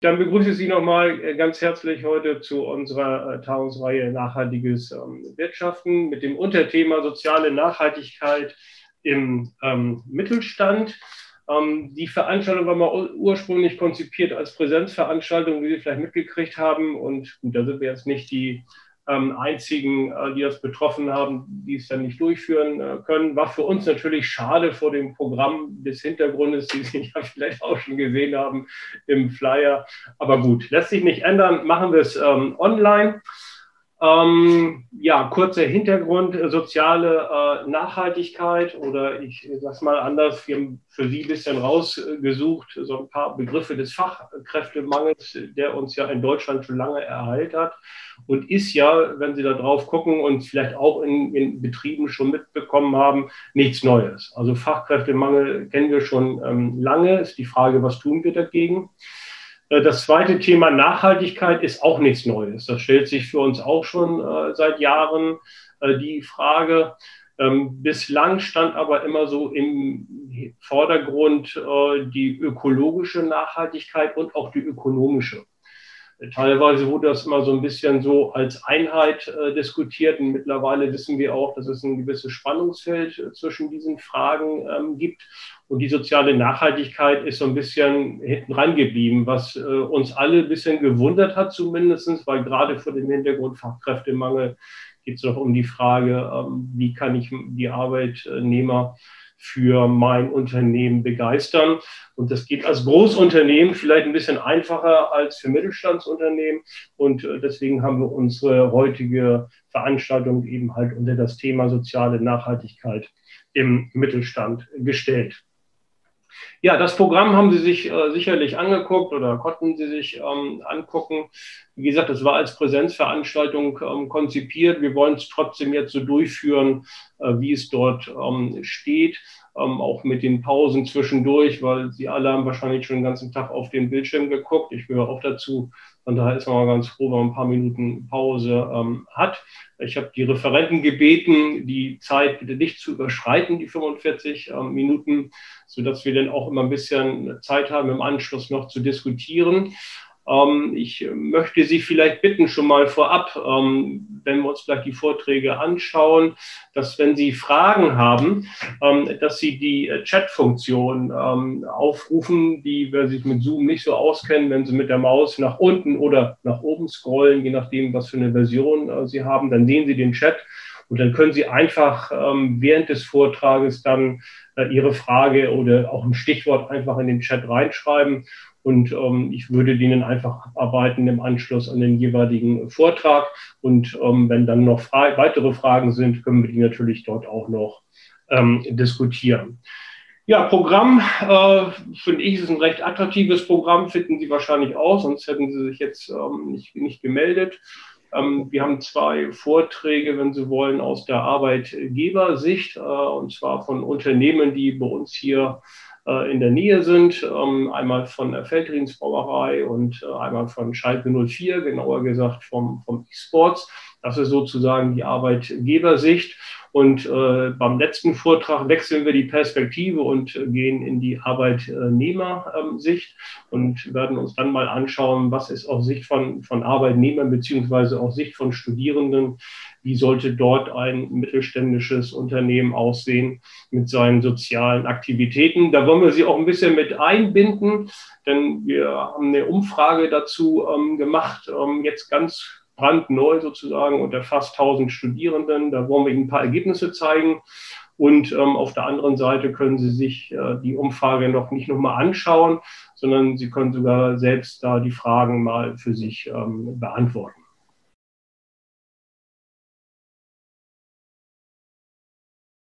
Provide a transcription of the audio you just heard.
Dann begrüße ich Sie nochmal äh, ganz herzlich heute zu unserer äh, Tagungsreihe Nachhaltiges ähm, Wirtschaften mit dem Unterthema soziale Nachhaltigkeit im ähm, Mittelstand. Ähm, die Veranstaltung war mal ursprünglich konzipiert als Präsenzveranstaltung, wie Sie vielleicht mitgekriegt haben. Und gut, da sind wir jetzt nicht die ähm, einzigen, äh, die das betroffen haben, die es dann nicht durchführen äh, können. War für uns natürlich schade vor dem Programm des Hintergrundes, die Sie ja vielleicht auch schon gesehen haben im Flyer. Aber gut, lässt sich nicht ändern. Machen wir es ähm, online. Ähm, ja, kurzer Hintergrund, äh, soziale äh, Nachhaltigkeit oder ich sage es mal anders, wir haben für Sie ein bisschen rausgesucht, so ein paar Begriffe des Fachkräftemangels, der uns ja in Deutschland schon lange ereilt hat und ist ja, wenn Sie da drauf gucken und vielleicht auch in, in Betrieben schon mitbekommen haben, nichts Neues. Also Fachkräftemangel kennen wir schon ähm, lange, ist die Frage, was tun wir dagegen? Äh, das zweite Thema Nachhaltigkeit ist auch nichts Neues. Das stellt sich für uns auch schon äh, seit Jahren äh, die Frage. Ähm, bislang stand aber immer so im Vordergrund die ökologische Nachhaltigkeit und auch die ökonomische. Teilweise wurde das immer so ein bisschen so als Einheit äh, diskutiert und mittlerweile wissen wir auch, dass es ein gewisses Spannungsfeld äh, zwischen diesen Fragen ähm, gibt. Und die soziale Nachhaltigkeit ist so ein bisschen hinten rangeblieben, was äh, uns alle ein bisschen gewundert hat zumindestens, weil gerade vor dem Hintergrund Fachkräftemangel geht es doch um die Frage, ähm, wie kann ich die Arbeitnehmer für mein Unternehmen begeistern. Und das geht als Großunternehmen vielleicht ein bisschen einfacher als für Mittelstandsunternehmen. Und äh, deswegen haben wir unsere heutige Veranstaltung eben halt unter das Thema soziale Nachhaltigkeit im Mittelstand gestellt. Ja, das Programm haben Sie sich äh, sicherlich angeguckt oder konnten Sie sich ähm, angucken. Wie gesagt, es war als Präsenzveranstaltung ähm, konzipiert. Wir wollen es trotzdem jetzt so durchführen, äh, wie es dort ähm, steht, ähm, auch mit den Pausen zwischendurch, weil Sie alle haben wahrscheinlich schon den ganzen Tag auf den Bildschirm geguckt. Ich gehöre auch dazu. Von daher ist man mal ganz froh, wenn man ein paar Minuten Pause ähm, hat. Ich habe die Referenten gebeten, die Zeit bitte nicht zu überschreiten, die 45 ähm, Minuten, sodass wir dann auch immer ein bisschen Zeit haben, im Anschluss noch zu diskutieren. Ähm, ich möchte Sie vielleicht bitten, schon mal vorab, ähm, wenn wir uns vielleicht die Vorträge anschauen, dass wenn Sie Fragen haben, ähm, dass Sie die äh, Chat-Funktion aufrufen, die, wer sich mit Zoom nicht so auskennen, wenn Sie mit der Maus nach unten oder nach oben scrollen, je nachdem, was für eine Version äh, Sie haben, dann sehen Sie den Chat. Und dann können Sie einfach während des Vortrages dann äh, Ihre Frage oder auch ein Stichwort einfach in den Chat reinschreiben. Und ähm, ich würde denen einfach abarbeiten im Anschluss an den jeweiligen Vortrag. Und ähm, wenn dann noch fra weitere Fragen sind, können wir die natürlich dort auch noch ähm, diskutieren. Ja, Programm, äh, finde ich, ist ein recht attraktives Programm, finden Sie wahrscheinlich auch, sonst hätten Sie sich jetzt ähm, nicht, nicht gemeldet. Ähm, wir haben zwei Vorträge, wenn Sie wollen, aus der Arbeitgebersicht, äh, und zwar von Unternehmen, die bei uns hier äh, in der Nähe sind. Ähm, einmal von der Feldrins Brauerei und äh, einmal von Schalke 04, genauer gesagt vom, vom E-Sports. Das ist sozusagen die Arbeitgebersicht. Und äh, beim letzten Vortrag wechseln wir die Perspektive und äh, gehen in die Arbeitnehmersicht und werden uns dann mal anschauen, was ist aus Sicht von, von Arbeitnehmern beziehungsweise aus Sicht von Studierenden, wie sollte dort ein mittelständisches Unternehmen aussehen mit seinen sozialen Aktivitäten. Da wollen wir Sie auch ein bisschen mit einbinden, denn wir haben eine Umfrage dazu ähm, gemacht, ähm, jetzt ganz brandneu sozusagen unter fast 1000 Studierenden. Da wollen wir Ihnen ein paar Ergebnisse zeigen. Und ähm, auf der anderen Seite können Sie sich äh, die Umfrage noch nicht nochmal anschauen, sondern Sie können sogar selbst da die Fragen mal für sich ähm, beantworten.